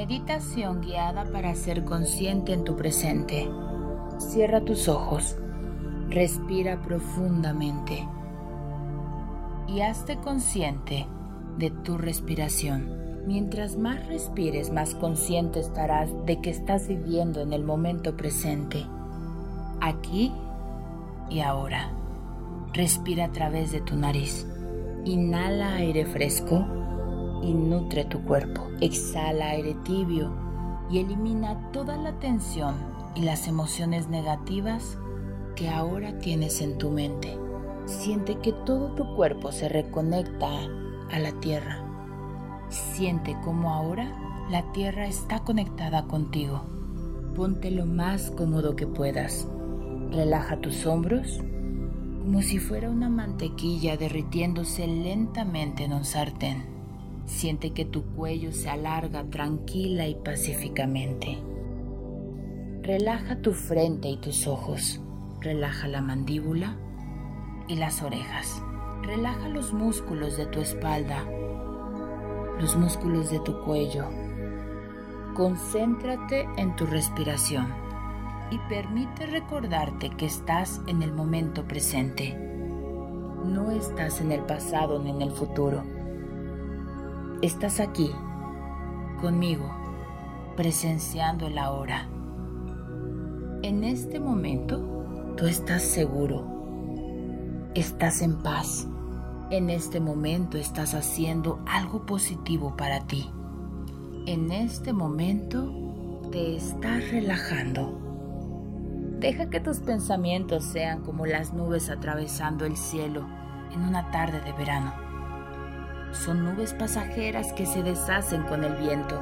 Meditación guiada para ser consciente en tu presente. Cierra tus ojos, respira profundamente y hazte consciente de tu respiración. Mientras más respires, más consciente estarás de que estás viviendo en el momento presente, aquí y ahora. Respira a través de tu nariz. Inhala aire fresco y nutre tu cuerpo. Exhala aire tibio y elimina toda la tensión y las emociones negativas que ahora tienes en tu mente. Siente que todo tu cuerpo se reconecta a la tierra. Siente como ahora la tierra está conectada contigo. Ponte lo más cómodo que puedas. Relaja tus hombros como si fuera una mantequilla derritiéndose lentamente en un sartén. Siente que tu cuello se alarga tranquila y pacíficamente. Relaja tu frente y tus ojos. Relaja la mandíbula y las orejas. Relaja los músculos de tu espalda, los músculos de tu cuello. Concéntrate en tu respiración y permite recordarte que estás en el momento presente. No estás en el pasado ni en el futuro. Estás aquí, conmigo, presenciando el ahora. En este momento, tú estás seguro estás en paz. En este momento estás haciendo algo positivo para ti. En este momento te estás relajando. Deja que tus pensamientos sean como las nubes atravesando el cielo en una tarde de verano. Son nubes pasajeras que se deshacen con el viento.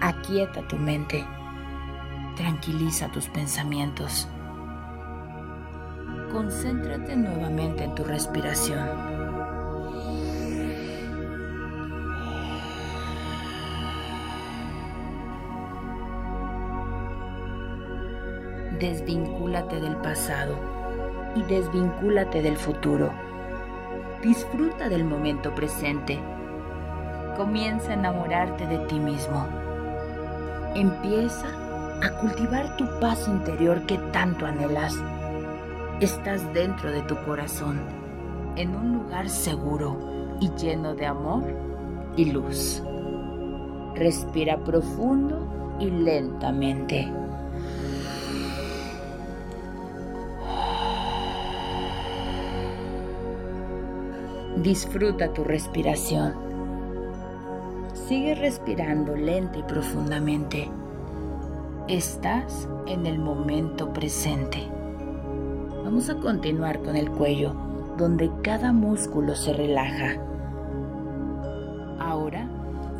Aquieta tu mente. Tranquiliza tus pensamientos concéntrate nuevamente en tu respiración. Desvincúlate del pasado y desvincúlate del futuro. Disfruta del momento presente. Comienza a enamorarte de ti mismo. Empieza a cultivar tu paz interior que tanto anhelas Estás dentro de tu corazón, en un lugar seguro y lleno de amor y luz. Respira profundo y lentamente. Disfruta tu respiración. Sigue respirando lenta y profundamente. Estás en el momento presente. Vamos a continuar con el cuello, donde cada músculo se relaja. Ahora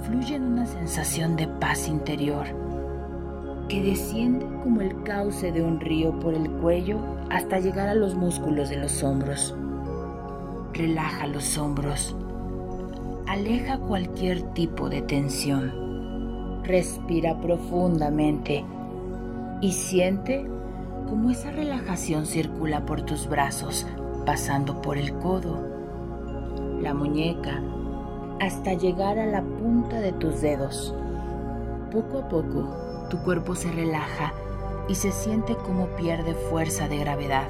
fluye en una sensación de paz interior que desciende como el cauce de un río por el cuello hasta llegar a los músculos de los hombros. Relaja los hombros. Aleja cualquier tipo de tensión. Respira profundamente y siente como esa relajación circula por tus brazos, pasando por el codo, la muñeca, hasta llegar a la punta de tus dedos. Poco a poco, tu cuerpo se relaja y se siente como pierde fuerza de gravedad,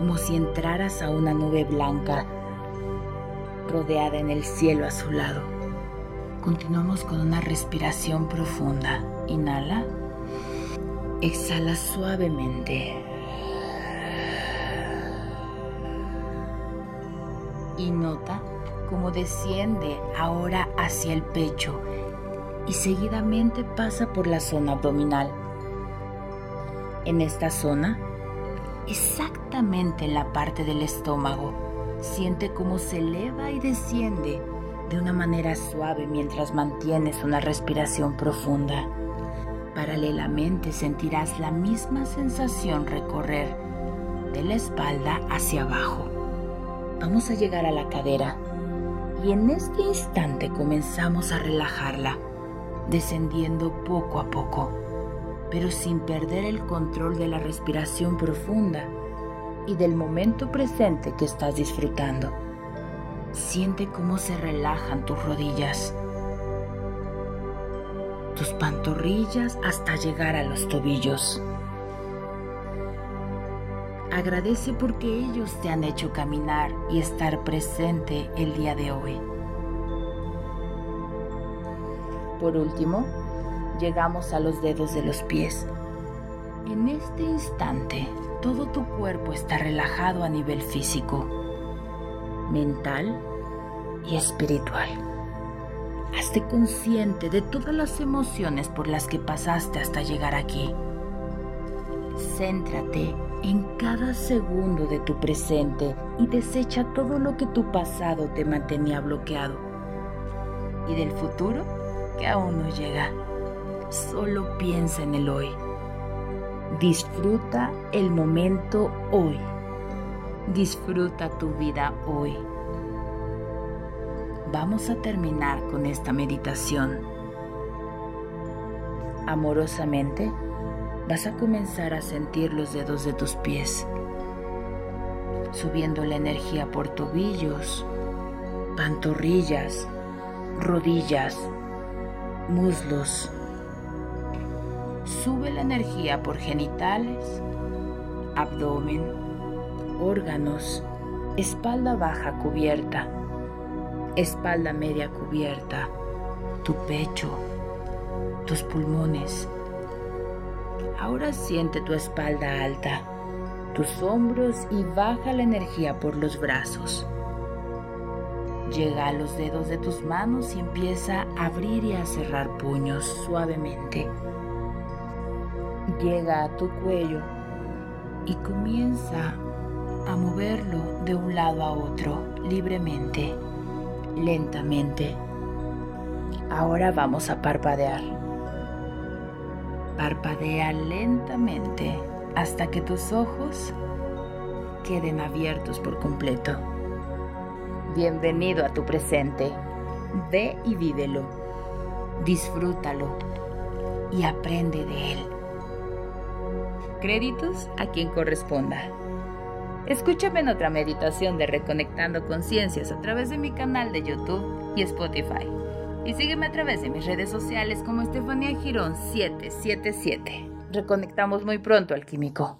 como si entraras a una nube blanca rodeada en el cielo azulado. Continuamos con una respiración profunda. Inhala. Exhala suavemente. Y nota cómo desciende ahora hacia el pecho y seguidamente pasa por la zona abdominal. En esta zona, exactamente en la parte del estómago, siente cómo se eleva y desciende de una manera suave mientras mantienes una respiración profunda. Paralelamente sentirás la misma sensación recorrer de la espalda hacia abajo. Vamos a llegar a la cadera y en este instante comenzamos a relajarla, descendiendo poco a poco, pero sin perder el control de la respiración profunda y del momento presente que estás disfrutando. Siente cómo se relajan tus rodillas tus pantorrillas hasta llegar a los tobillos. Agradece porque ellos te han hecho caminar y estar presente el día de hoy. Por último, llegamos a los dedos de los pies. En este instante, todo tu cuerpo está relajado a nivel físico, mental y espiritual. Hazte consciente de todas las emociones por las que pasaste hasta llegar aquí. Céntrate en cada segundo de tu presente y desecha todo lo que tu pasado te mantenía bloqueado. Y del futuro que aún no llega. Solo piensa en el hoy. Disfruta el momento hoy. Disfruta tu vida hoy. Vamos a terminar con esta meditación. Amorosamente, vas a comenzar a sentir los dedos de tus pies, subiendo la energía por tobillos, pantorrillas, rodillas, muslos. Sube la energía por genitales, abdomen, órganos, espalda baja cubierta, espalda media cubierta, tu pecho, tus pulmones Ahora siente tu espalda alta, tus hombros y baja la energía por los brazos. Llega a los dedos de tus manos y empieza a abrir y a cerrar puños suavemente. Llega a tu cuello y comienza a moverlo de un lado a otro libremente, lentamente. Ahora vamos a parpadear. Parpadea lentamente hasta que tus ojos queden abiertos por completo. Bienvenido a tu presente. Ve y vívelo. Disfrútalo y aprende de él. Créditos a quien corresponda. Escúchame en otra meditación de Reconectando Conciencias a través de mi canal de YouTube y Spotify y sígueme a través de mis redes sociales como Estefanía Girón 777. Reconectamos muy pronto, alquímico.